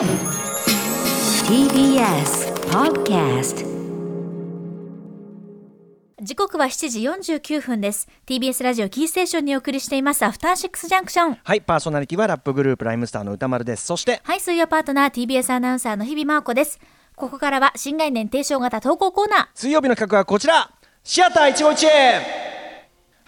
TBS Podcast 時刻は7時49分です。TBS ラジオキーステーションにお送りしています。アフターシックスジャンクション。はいパーソナリティはラップグループライムスターの歌丸です。そしてはい水曜パートナー TBS アナウンサーの日々真央子です。ここからは新概念提唱型投稿コーナー。水曜日の企画はこちら。シアター一期一会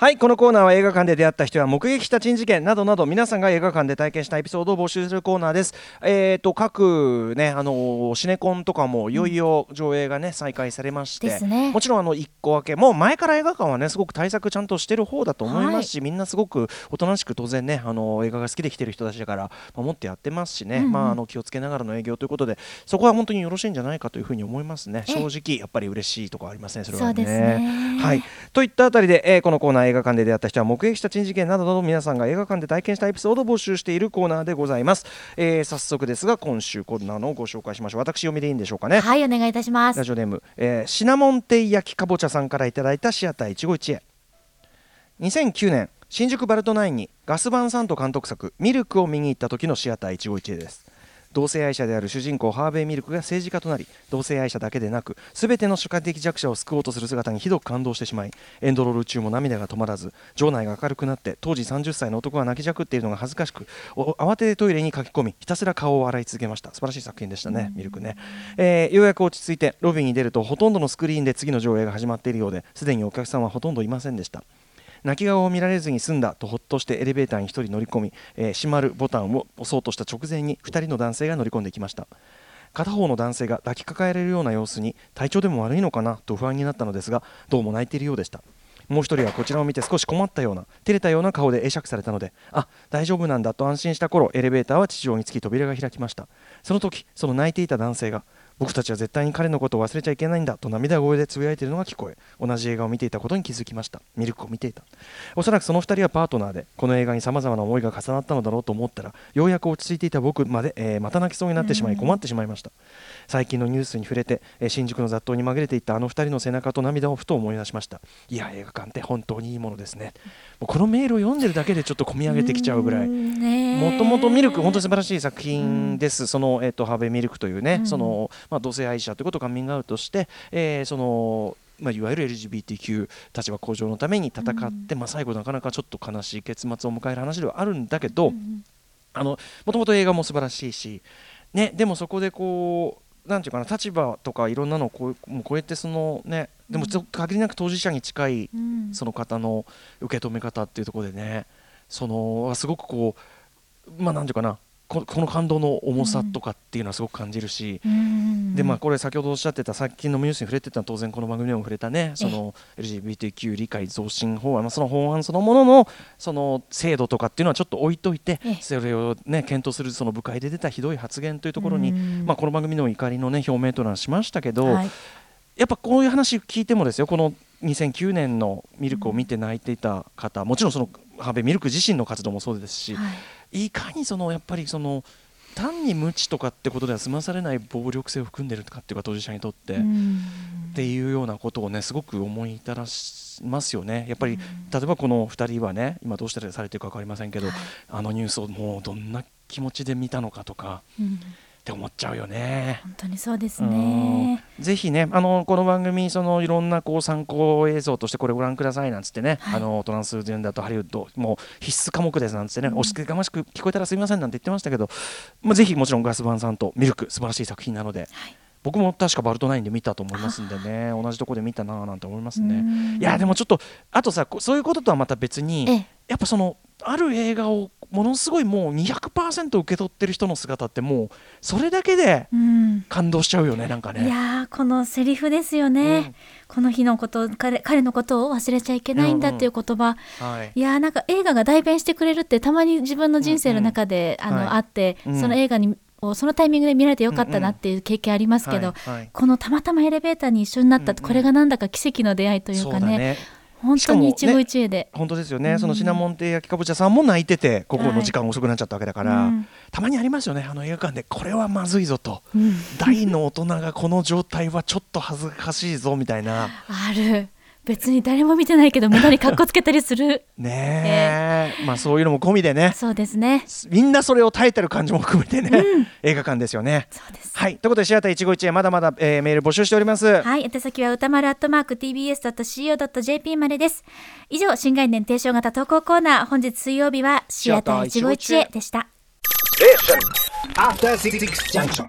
はいこのコーナーは映画館で出会った人や目撃した珍事件などなど皆さんが映画館で体験したエピソードを募集するコーナーです。えっ、と各ねあのシネコンとかもいよいよ上映がね再開されまして、ですね。もちろんあの一個分けもう前から映画館はねすごく対策ちゃんとしてる方だと思いますし、みんなすごくおとなしく当然ねあの映画が好きで来てる人たちだから守ってやってますしね、うんうん。まああの気をつけながらの営業ということでそこは本当によろしいんじゃないかというふうに思いますね。ええ正直やっぱり嬉しいところありますね。それはね。ね。はい。といったあたりで、えーこのコーナー映画館で出会った人は目撃した珍事件などなど皆さんが映画館で体験したエピソードを募集しているコーナーでございます、えー早速ですが今週コーナーのをご紹介しましょう私読みでいいんでしょうかねはいお願いいたします。ラジオネーム、えーシナモンテイ焼きかぼちゃさんからいただいたシアター一期一会2009年新宿バルトナインにガスバンサント監督作「ミルク」を見に行った時のシアター一期一会です同性愛者である主人公ハーベイ・ミルクが政治家となり同性愛者だけでなく全ての主観的弱者を救おうとする姿にひどく感動してしまいエンドロール中も涙が止まらず場内が明るくなって当時30歳の男が泣きじゃくっているのが恥ずかしくお慌ててトイレに駆け込みひたすら顔を洗い続けました。素晴らしい作品でしたね、ミルクね、えーようやく落ち着いてロビーに出るとほとんどのスクリーンで次の上映が始まっているようですでにお客さんはほとんどいませんでした泣き顔を見られずに済んだとほっとしてエレベーターに1人乗り込み、えー閉まるボタンを押そうとした直前に2人の男性が乗り込んできました。片方の男性が抱きかかえられるような様子に体調でも悪いのかなと不安になったのですがどうも泣いているようでした。もう一人はこちらを見て少し困ったような照れたような顔で会釈されたのであ大丈夫なんだと安心した頃エレベーターは地上につき扉が開きました。その時その泣いていた男性が僕たちは絶対に彼のことを忘れちゃいけないんだと涙声でつぶやいているのが聞こえ同じ映画を見ていたことに気づきました。ミルクを見ていた。おそらくその2人はパートナーでこの映画にさまざまな思いが重なったのだろうと思ったらようやく落ち着いていた僕まで、えーまた泣きそうになってしまい困ってしまいました。最近のニュースに触れて、えー新宿の雑踏に紛れていったあの2人の背中と涙をふと思い出しました。いや映画館って本当にいいものですね。もうこのメールを読んでるだけでちょっと込み上げてきちゃうぐらい。もともとミルク本当に素晴らしい作品です、その、えっとハーベイ・ミルクというね、うん。そのまあ、同性愛者ということをカミングアウトして、えーそのまあ、いわゆる LGBTQ 立場向上のために戦って、まあ、最後なかなかちょっと悲しい結末を迎える話ではあるんだけど、あのもともと映画も素晴らしいし、ね、でもそこでこうなんていうかな立場とかいろんなのをこうもう超えてそのねでも限りなく当事者に近いうん。その方の受け止め方っていうところでねそのすごくこうまあなんていうかなここの感動の重さとかっていうのはすごく感じるし、うんでまあこれ先ほどおっしゃってた最近のニュースに触れてたのは当然この番組でも触れたね。その LGBTQ 理解増進法案、まあ、その法案そのもののその制度とかっていうのはちょっと置いといてええ。それをね検討するその部会で出たひどい発言というところにうん。まあこの番組でも怒りのね表明というのはしましたけど、はい。やっぱこういう話聞いてもですよこの2009年のミルクを見て泣いていた方、もちろんそのハーベイミルク自身の活動もそうですし、はい。い、かにそのやっぱりその単に無知とかってことでは済まされない暴力性を含んでるかっていうか当事者にとって、っうん。ていうようなことをねすごく思い至らしますよね。やっぱり、例えばこの2人はね今どうしてされてるか分かりませんけど、はい。あのニュースをもうどんな気持ちで見たのかとかうんって思っちゃうよね。本当にそうですね。うん。ぜひねあのこの番組そのいろんなこう参考映像としてこれご覧くださいなんつってね、はい。あのトランスジェンダーとハリウッドもう必須科目ですなんつってね、うん押し付けがましく聞こえたらすみませんなんて言ってましたけど、まあ、ぜひもちろんガスバンさんとミルク素晴らしい作品なので、はい。僕も確かバルトナインで見たと思いますんでね同じとこで見たなぁなんて思いますね。うん。いやでもちょっとあとさこそういうこととはまた別にええ。やっぱそのある映画をものすごいもう200%受け取ってる人の姿ってもうそれだけでうん。感動しちゃうよねなんかね。いやーこのセリフですよね、うん。この日のこと彼彼のことを忘れちゃいけないんだっていう言葉、はい。いやーなんか映画が代弁してくれるってたまに自分の人生の中で、あの、はい。あって、うん。その映画にをそのタイミングで見られてよかったなっていう経験ありますけど、はい。はい。このたまたまエレベーターに一緒になったって、うんうん。これがなんだか奇跡の出会いというかね本当に一期一会で、本当ですよね、うん。そのシナモン亭焼きかぼちゃさんも泣いててここの時間遅くなっちゃったわけだから、うん。たまにありますよねあの映画館でこれはまずいぞと。うん。大の大人がこの状態はちょっと恥ずかしいぞみたいな。ある別に誰も見てないけど無駄に格好つけたりするねえまあそういうのも込みでねそうですねみんなそれを耐えてる感じも含めてね、映画館ですよね。そうですはいということでシアター一期一会まだまだ、えーメール募集しております。はい、宛先は歌丸アットマーク tbs.co.jp までです。以上、新概念提唱型投稿コーナー、本日水曜日はシアター一期一会でした。After Six Junction.